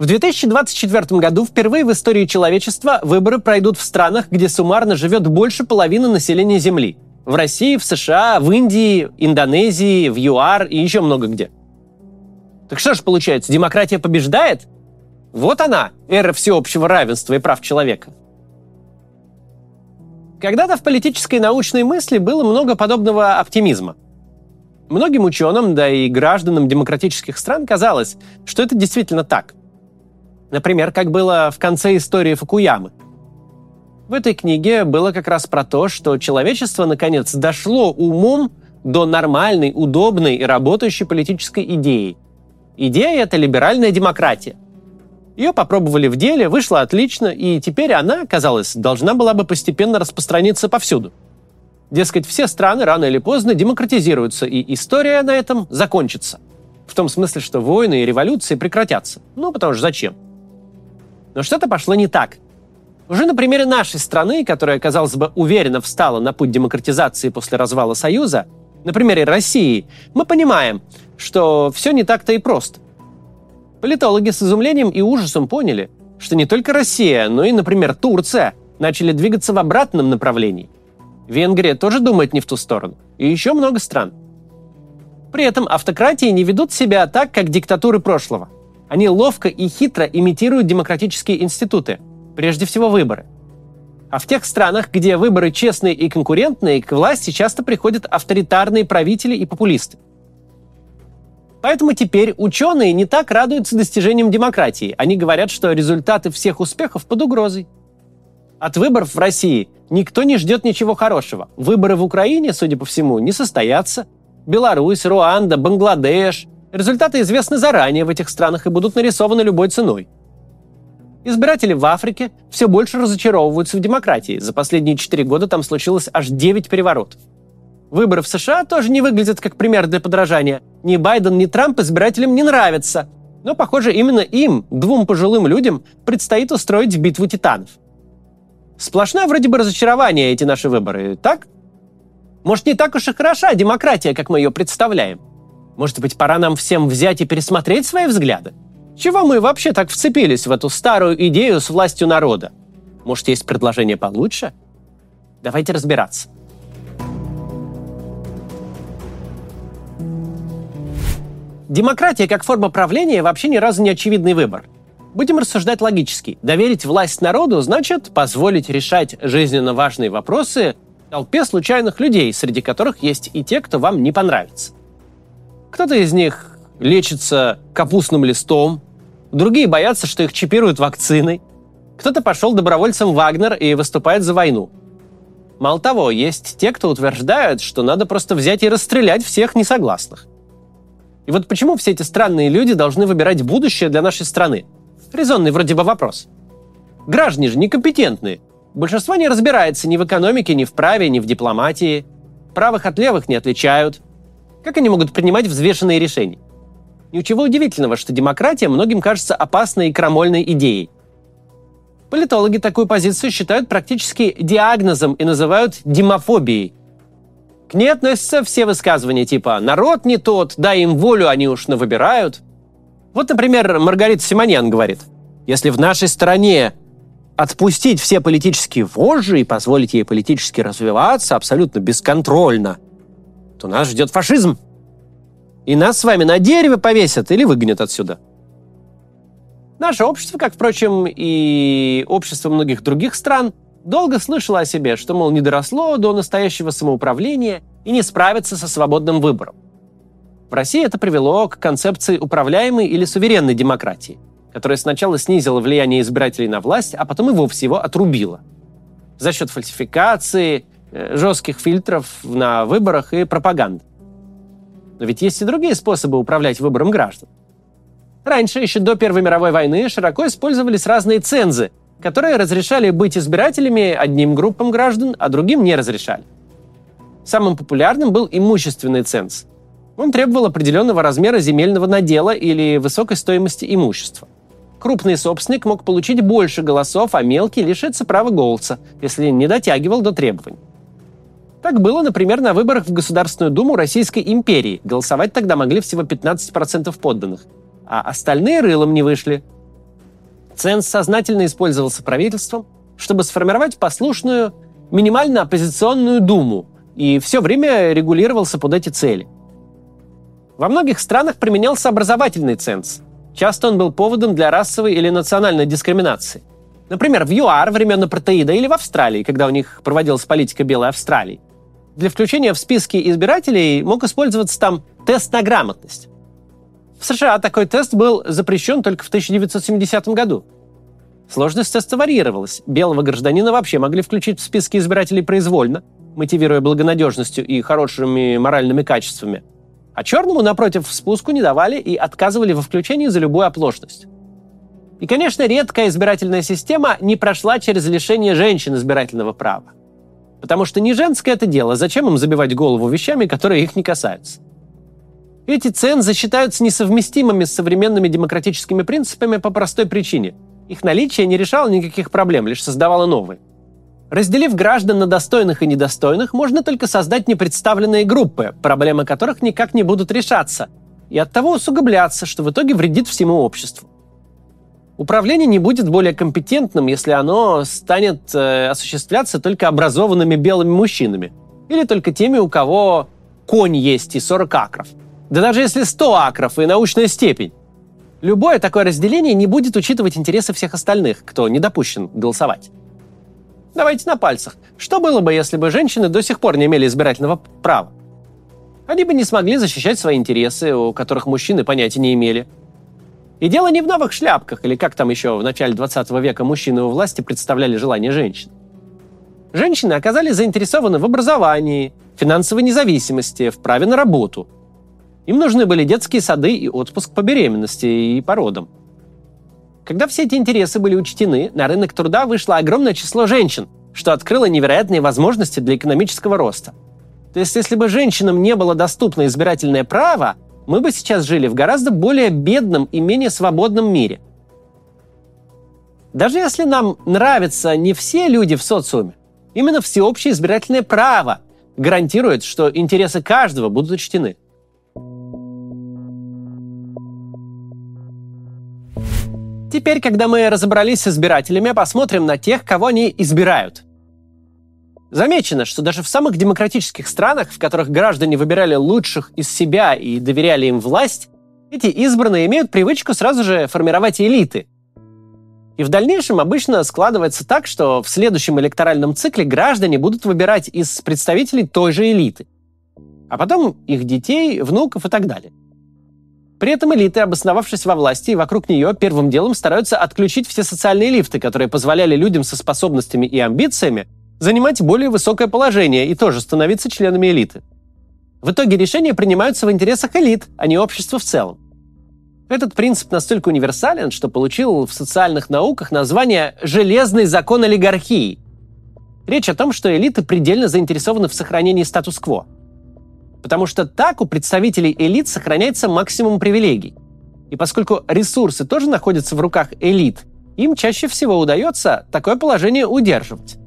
В 2024 году впервые в истории человечества выборы пройдут в странах, где суммарно живет больше половины населения Земли. В России, в США, в Индии, Индонезии, в ЮАР и еще много где. Так что же получается, демократия побеждает? Вот она, эра всеобщего равенства и прав человека. Когда-то в политической и научной мысли было много подобного оптимизма. Многим ученым, да и гражданам демократических стран казалось, что это действительно так. Например, как было в конце истории Фукуямы. В этой книге было как раз про то, что человечество наконец дошло умом до нормальной, удобной и работающей политической идеи. Идея – это либеральная демократия – ее попробовали в деле, вышло отлично, и теперь она, казалось, должна была бы постепенно распространиться повсюду. Дескать, все страны рано или поздно демократизируются, и история на этом закончится. В том смысле, что войны и революции прекратятся. Ну, потому что зачем? Но что-то пошло не так. Уже на примере нашей страны, которая, казалось бы, уверенно встала на путь демократизации после развала Союза, на примере России, мы понимаем, что все не так-то и просто. Политологи с изумлением и ужасом поняли, что не только Россия, но и, например, Турция начали двигаться в обратном направлении. Венгрия тоже думает не в ту сторону. И еще много стран. При этом автократии не ведут себя так, как диктатуры прошлого. Они ловко и хитро имитируют демократические институты, прежде всего выборы. А в тех странах, где выборы честные и конкурентные, к власти часто приходят авторитарные правители и популисты – Поэтому теперь ученые не так радуются достижениям демократии. Они говорят, что результаты всех успехов под угрозой. От выборов в России никто не ждет ничего хорошего. Выборы в Украине, судя по всему, не состоятся. Беларусь, Руанда, Бангладеш. Результаты известны заранее в этих странах и будут нарисованы любой ценой. Избиратели в Африке все больше разочаровываются в демократии. За последние четыре года там случилось аж 9 переворотов. Выборы в США тоже не выглядят как пример для подражания. Ни Байден, ни Трамп избирателям не нравятся. Но, похоже, именно им, двум пожилым людям, предстоит устроить битву титанов. Сплошное вроде бы разочарование эти наши выборы, так? Может, не так уж и хороша демократия, как мы ее представляем? Может быть, пора нам всем взять и пересмотреть свои взгляды? Чего мы вообще так вцепились в эту старую идею с властью народа? Может, есть предложение получше? Давайте разбираться. Демократия как форма правления вообще ни разу не очевидный выбор. Будем рассуждать логически. Доверить власть народу значит позволить решать жизненно важные вопросы толпе случайных людей, среди которых есть и те, кто вам не понравится. Кто-то из них лечится капустным листом, другие боятся, что их чипируют вакциной, кто-то пошел добровольцем Вагнер и выступает за войну. Мало того, есть те, кто утверждают, что надо просто взять и расстрелять всех несогласных. И вот почему все эти странные люди должны выбирать будущее для нашей страны? Резонный вроде бы вопрос. Граждане же некомпетентные. Большинство не разбирается ни в экономике, ни в праве, ни в дипломатии. Правых от левых не отличают. Как они могут принимать взвешенные решения? Ничего удивительного, что демократия многим кажется опасной и крамольной идеей. Политологи такую позицию считают практически диагнозом и называют демофобией – к ней относятся все высказывания типа «народ не тот, дай им волю, они уж выбирают». Вот, например, Маргарита Симоньян говорит, «Если в нашей стране отпустить все политические вожжи и позволить ей политически развиваться абсолютно бесконтрольно, то нас ждет фашизм. И нас с вами на дереве повесят или выгонят отсюда. Наше общество, как, впрочем, и общество многих других стран – Долго слышала о себе, что, мол, не доросло до настоящего самоуправления и не справится со свободным выбором. В России это привело к концепции управляемой или суверенной демократии, которая сначала снизила влияние избирателей на власть, а потом и вовсе его отрубила. За счет фальсификации, жестких фильтров на выборах и пропаганды. Но ведь есть и другие способы управлять выбором граждан. Раньше, еще до Первой мировой войны, широко использовались разные цензы, которые разрешали быть избирателями одним группам граждан, а другим не разрешали. Самым популярным был имущественный ценз. Он требовал определенного размера земельного надела или высокой стоимости имущества. Крупный собственник мог получить больше голосов, а мелкий лишиться права голоса, если не дотягивал до требований. Так было, например, на выборах в Государственную Думу Российской империи. Голосовать тогда могли всего 15% подданных, а остальные рылом не вышли – Ценз сознательно использовался правительством, чтобы сформировать послушную, минимально оппозиционную думу, и все время регулировался под эти цели. Во многих странах применялся образовательный ценз. Часто он был поводом для расовой или национальной дискриминации. Например, в ЮАР времен апартеида или в Австралии, когда у них проводилась политика Белой Австралии. Для включения в списки избирателей мог использоваться там тест на грамотность. В США такой тест был запрещен только в 1970 году. Сложность теста варьировалась. Белого гражданина вообще могли включить в списки избирателей произвольно, мотивируя благонадежностью и хорошими моральными качествами. А черному, напротив, спуску не давали и отказывали во включении за любую оплошность. И, конечно, редкая избирательная система не прошла через лишение женщин избирательного права. Потому что не женское это дело, зачем им забивать голову вещами, которые их не касаются. Эти цензы считаются несовместимыми с современными демократическими принципами по простой причине. Их наличие не решало никаких проблем, лишь создавало новые. Разделив граждан на достойных и недостойных, можно только создать непредставленные группы, проблемы которых никак не будут решаться, и оттого усугубляться, что в итоге вредит всему обществу. Управление не будет более компетентным, если оно станет э, осуществляться только образованными белыми мужчинами. Или только теми, у кого конь есть и 40 акров. Да даже если 100 акров и научная степень. Любое такое разделение не будет учитывать интересы всех остальных, кто не допущен голосовать. Давайте на пальцах. Что было бы, если бы женщины до сих пор не имели избирательного права? Они бы не смогли защищать свои интересы, у которых мужчины понятия не имели – и дело не в новых шляпках, или как там еще в начале 20 века мужчины у власти представляли желание женщин. Женщины оказались заинтересованы в образовании, финансовой независимости, в праве на работу. Им нужны были детские сады и отпуск по беременности и породам. Когда все эти интересы были учтены, на рынок труда вышло огромное число женщин, что открыло невероятные возможности для экономического роста. То есть, если бы женщинам не было доступно избирательное право, мы бы сейчас жили в гораздо более бедном и менее свободном мире. Даже если нам нравятся не все люди в социуме, именно всеобщее избирательное право гарантирует, что интересы каждого будут учтены. Теперь, когда мы разобрались с избирателями, посмотрим на тех, кого они избирают – Замечено, что даже в самых демократических странах, в которых граждане выбирали лучших из себя и доверяли им власть, эти избранные имеют привычку сразу же формировать элиты. И в дальнейшем обычно складывается так, что в следующем электоральном цикле граждане будут выбирать из представителей той же элиты. А потом их детей, внуков и так далее. При этом элиты, обосновавшись во власти и вокруг нее, первым делом стараются отключить все социальные лифты, которые позволяли людям со способностями и амбициями занимать более высокое положение и тоже становиться членами элиты. В итоге решения принимаются в интересах элит, а не общества в целом. Этот принцип настолько универсален, что получил в социальных науках название «железный закон олигархии». Речь о том, что элиты предельно заинтересованы в сохранении статус-кво. Потому что так у представителей элит сохраняется максимум привилегий. И поскольку ресурсы тоже находятся в руках элит, им чаще всего удается такое положение удерживать.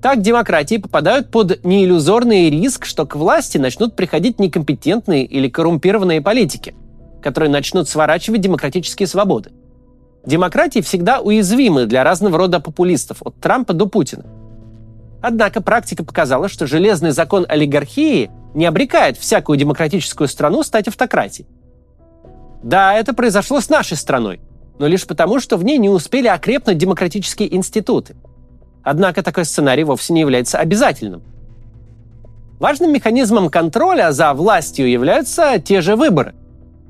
Так демократии попадают под неиллюзорный риск, что к власти начнут приходить некомпетентные или коррумпированные политики, которые начнут сворачивать демократические свободы. Демократии всегда уязвимы для разного рода популистов, от Трампа до Путина. Однако практика показала, что железный закон олигархии не обрекает всякую демократическую страну стать автократией. Да, это произошло с нашей страной, но лишь потому, что в ней не успели окрепнуть демократические институты – Однако такой сценарий вовсе не является обязательным. Важным механизмом контроля за властью являются те же выборы.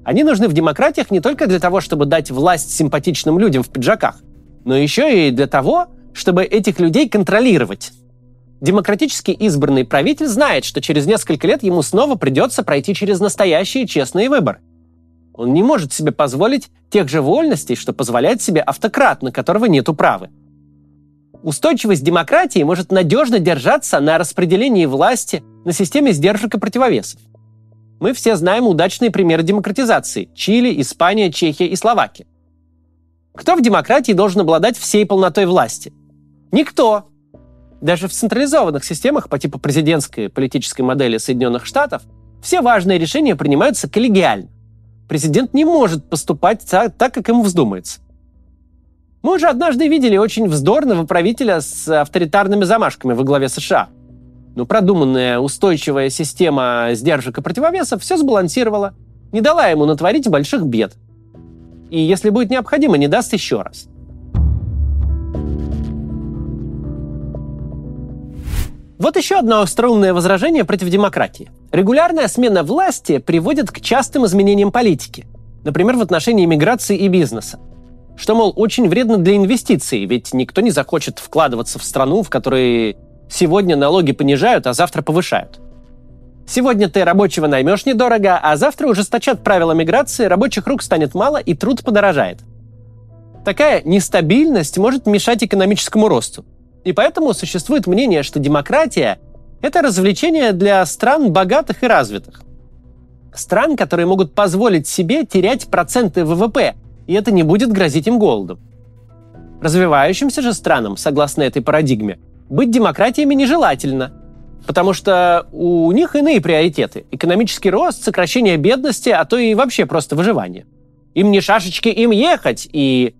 Они нужны в демократиях не только для того, чтобы дать власть симпатичным людям в пиджаках, но еще и для того, чтобы этих людей контролировать. Демократически избранный правитель знает, что через несколько лет ему снова придется пройти через настоящие честные выборы. Он не может себе позволить тех же вольностей, что позволяет себе автократ, на которого нет управы. Устойчивость демократии может надежно держаться на распределении власти, на системе сдержек и противовесов. Мы все знаем удачные примеры демократизации – Чили, Испания, Чехия и Словакия. Кто в демократии должен обладать всей полнотой власти? Никто. Даже в централизованных системах по типу президентской политической модели Соединенных Штатов все важные решения принимаются коллегиально. Президент не может поступать так, как ему вздумается. Мы уже однажды видели очень вздорного правителя с авторитарными замашками во главе США. Но продуманная устойчивая система сдержек и противовесов все сбалансировала, не дала ему натворить больших бед. И если будет необходимо, не даст еще раз. Вот еще одно остроумное возражение против демократии. Регулярная смена власти приводит к частым изменениям политики. Например, в отношении иммиграции и бизнеса. Что, мол, очень вредно для инвестиций, ведь никто не захочет вкладываться в страну, в которой сегодня налоги понижают, а завтра повышают. Сегодня ты рабочего наймешь недорого, а завтра ужесточат правила миграции, рабочих рук станет мало и труд подорожает. Такая нестабильность может мешать экономическому росту. И поэтому существует мнение, что демократия – это развлечение для стран богатых и развитых. Стран, которые могут позволить себе терять проценты ВВП, и это не будет грозить им голодом. Развивающимся же странам, согласно этой парадигме, быть демократиями нежелательно, потому что у них иные приоритеты – экономический рост, сокращение бедности, а то и вообще просто выживание. Им не шашечки, им ехать, и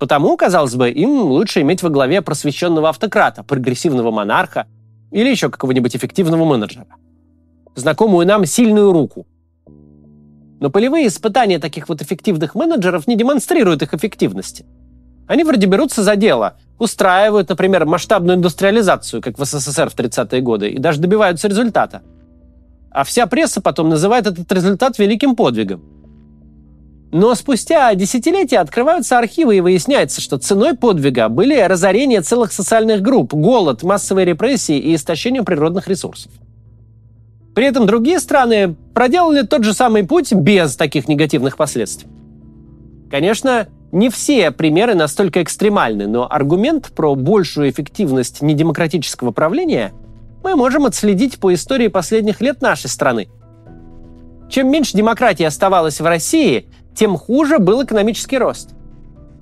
Потому, казалось бы, им лучше иметь во главе просвещенного автократа, прогрессивного монарха или еще какого-нибудь эффективного менеджера. Знакомую нам сильную руку. Но полевые испытания таких вот эффективных менеджеров не демонстрируют их эффективности. Они вроде берутся за дело, устраивают, например, масштабную индустриализацию, как в СССР в 30-е годы, и даже добиваются результата. А вся пресса потом называет этот результат великим подвигом. Но спустя десятилетия открываются архивы и выясняется, что ценой подвига были разорение целых социальных групп, голод, массовые репрессии и истощение природных ресурсов. При этом другие страны проделали тот же самый путь без таких негативных последствий. Конечно, не все примеры настолько экстремальны, но аргумент про большую эффективность недемократического правления мы можем отследить по истории последних лет нашей страны. Чем меньше демократии оставалось в России – тем хуже был экономический рост.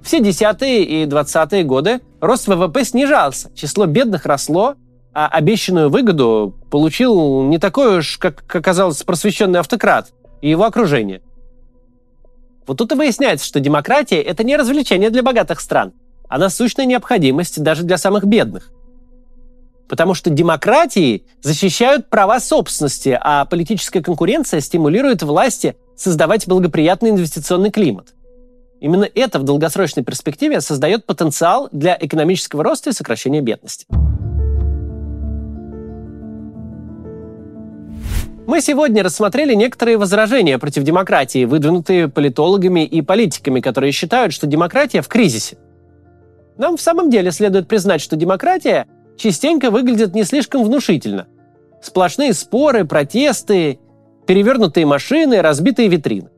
Все десятые и двадцатые годы рост ВВП снижался, число бедных росло, а обещанную выгоду получил не такой уж, как оказалось, просвещенный автократ и его окружение. Вот тут и выясняется, что демократия – это не развлечение для богатых стран, а насущная необходимость даже для самых бедных. Потому что демократии защищают права собственности, а политическая конкуренция стимулирует власти создавать благоприятный инвестиционный климат. Именно это в долгосрочной перспективе создает потенциал для экономического роста и сокращения бедности. Мы сегодня рассмотрели некоторые возражения против демократии, выдвинутые политологами и политиками, которые считают, что демократия в кризисе. Нам в самом деле следует признать, что демократия частенько выглядит не слишком внушительно. Сплошные споры, протесты, перевернутые машины, разбитые витрины.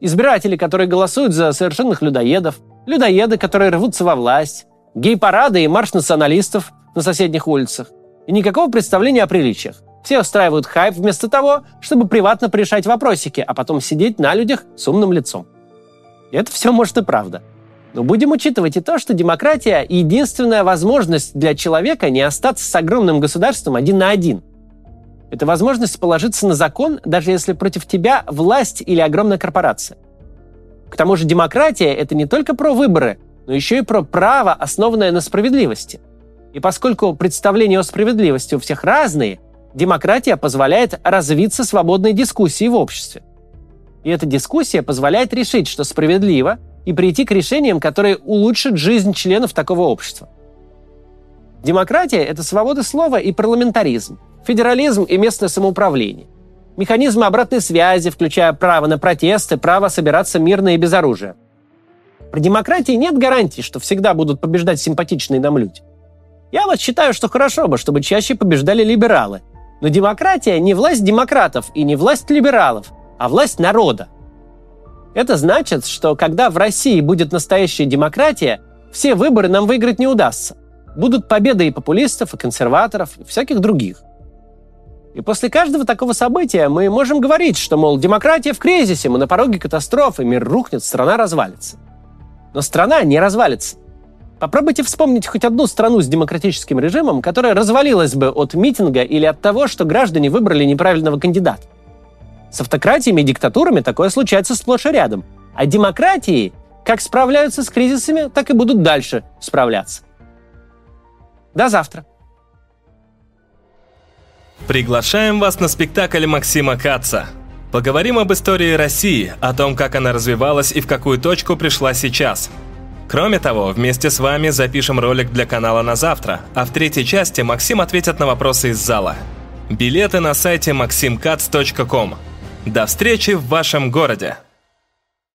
Избиратели, которые голосуют за совершенных людоедов, людоеды, которые рвутся во власть, гей-парады и марш националистов на соседних улицах. И никакого представления о приличиях. Все устраивают хайп вместо того, чтобы приватно порешать вопросики, а потом сидеть на людях с умным лицом. Это все может и правда. Но будем учитывать и то, что демократия – единственная возможность для человека не остаться с огромным государством один на один. Это возможность положиться на закон, даже если против тебя власть или огромная корпорация. К тому же демократия – это не только про выборы, но еще и про право, основанное на справедливости. И поскольку представления о справедливости у всех разные, демократия позволяет развиться свободной дискуссии в обществе. И эта дискуссия позволяет решить, что справедливо, и прийти к решениям, которые улучшат жизнь членов такого общества. Демократия – это свобода слова и парламентаризм, федерализм и местное самоуправление, механизмы обратной связи, включая право на протесты, право собираться мирно и без оружия. При демократии нет гарантии, что всегда будут побеждать симпатичные нам люди. Я вот считаю, что хорошо бы, чтобы чаще побеждали либералы. Но демократия не власть демократов и не власть либералов, а власть народа. Это значит, что когда в России будет настоящая демократия, все выборы нам выиграть не удастся. Будут победы и популистов, и консерваторов, и всяких других. И после каждого такого события мы можем говорить, что, мол, демократия в кризисе, мы на пороге катастрофы, мир рухнет, страна развалится. Но страна не развалится. Попробуйте вспомнить хоть одну страну с демократическим режимом, которая развалилась бы от митинга или от того, что граждане выбрали неправильного кандидата. С автократиями и диктатурами такое случается сплошь и рядом. А демократии Как справляются с кризисами, так и будут дальше справляться. До завтра. Приглашаем вас на спектакль Максима Каца. Поговорим об истории России, о том, как она развивалась и в какую точку пришла сейчас. Кроме того, вместе с вами запишем ролик для канала на завтра, а в третьей части Максим ответит на вопросы из зала. Билеты на сайте maximkatz.com. До встречи в вашем городе!